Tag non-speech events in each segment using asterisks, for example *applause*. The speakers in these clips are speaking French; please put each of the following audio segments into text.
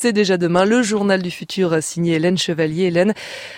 C'est déjà demain le journal du futur signé Hélène Chevalier. Hélène,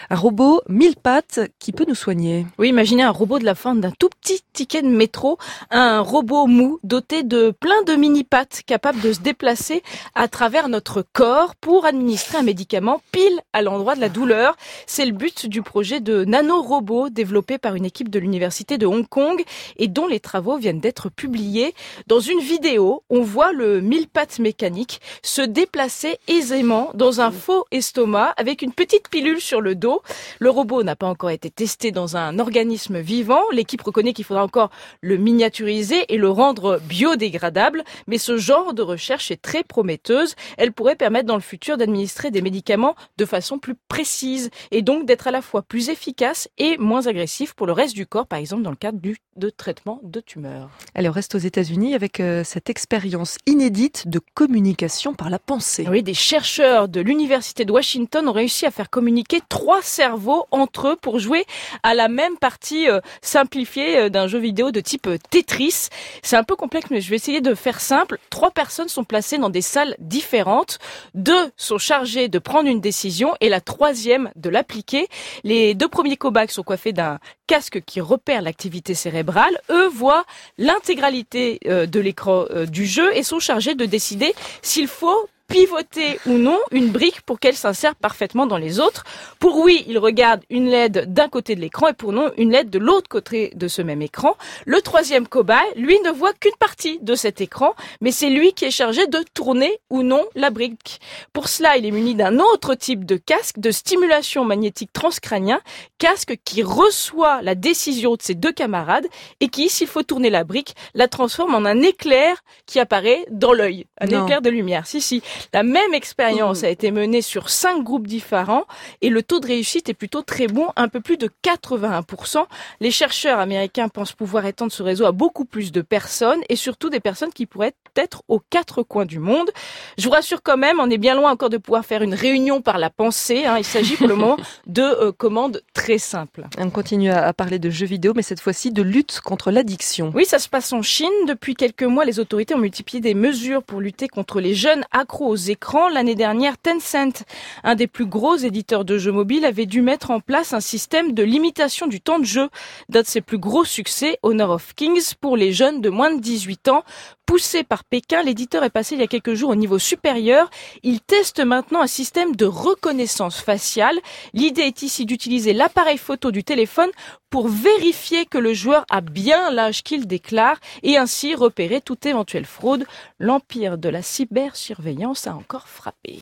un robot mille pattes qui peut nous soigner. Oui, imaginez un robot de la forme d'un tout petit ticket de métro, un robot mou doté de plein de mini pattes capable de se déplacer à travers notre corps pour administrer un médicament pile à l'endroit de la douleur. C'est le but du projet de nanorobot développé par une équipe de l'université de Hong Kong et dont les travaux viennent d'être publiés. Dans une vidéo, on voit le mille pattes mécanique se déplacer aisément dans un faux estomac avec une petite pilule sur le dos. Le robot n'a pas encore été testé dans un organisme vivant. L'équipe reconnaît qu'il faudra encore le miniaturiser et le rendre biodégradable. Mais ce genre de recherche est très prometteuse. Elle pourrait permettre dans le futur d'administrer des médicaments de façon plus précise et donc d'être à la fois plus efficace et moins agressif pour le reste du corps, par exemple dans le cadre du, de traitement de tumeurs. Elle reste aux États-Unis avec euh, cette expérience inédite de communication par la pensée. Oui, des chercheurs de l'Université de Washington ont réussi à faire communiquer trois cerveaux entre eux pour jouer à la même partie euh, simplifiée euh, d'un jeu vidéo de type euh, Tetris. C'est un peu complexe, mais je vais essayer de faire simple. Trois personnes sont placées dans des salles différentes. Deux sont chargées de prendre une décision et la troisième de l'appliquer. Les deux premiers cobayes sont coiffés d'un casque qui repère l'activité cérébrale. Eux voient l'intégralité de l'écran du jeu et sont chargés de décider s'il faut pivoter ou non une brique pour qu'elle s'insère parfaitement dans les autres. Pour oui, il regarde une LED d'un côté de l'écran et pour non, une LED de l'autre côté de ce même écran. Le troisième cobaye, lui, ne voit qu'une partie de cet écran, mais c'est lui qui est chargé de tourner ou non la brique. Pour cela, il est muni d'un autre type de casque de stimulation magnétique transcrânien, casque qui reçoit la décision de ses deux camarades et qui, s'il faut tourner la brique, la transforme en un éclair qui apparaît dans l'œil. Un éclair de lumière. Si, si. La même expérience mmh. a été menée sur cinq groupes différents et le taux de réussite est plutôt très bon, un peu plus de 81%. Les chercheurs américains pensent pouvoir étendre ce réseau à beaucoup plus de personnes et surtout des personnes qui pourraient être aux quatre coins du monde. Je vous rassure quand même, on est bien loin encore de pouvoir faire une réunion par la pensée. Hein. Il s'agit pour le moment *laughs* de euh, commandes très simples. On continue à parler de jeux vidéo, mais cette fois-ci de lutte contre l'addiction. Oui, ça se passe en Chine. Depuis quelques mois, les autorités ont multiplié des mesures pour lutter contre les jeunes accros aux écrans. L'année dernière, Tencent, un des plus gros éditeurs de jeux mobiles, avait dû mettre en place un système de limitation du temps de jeu. D'un de ses plus gros succès, Honor of Kings, pour les jeunes de moins de 18 ans. Poussé par Pékin, l'éditeur est passé il y a quelques jours au niveau supérieur. Il teste maintenant un système de reconnaissance faciale. L'idée est ici d'utiliser l'appareil photo du téléphone pour vérifier que le joueur a bien l'âge qu'il déclare et ainsi repérer toute éventuelle fraude. L'empire de la cybersurveillance a encore frappé.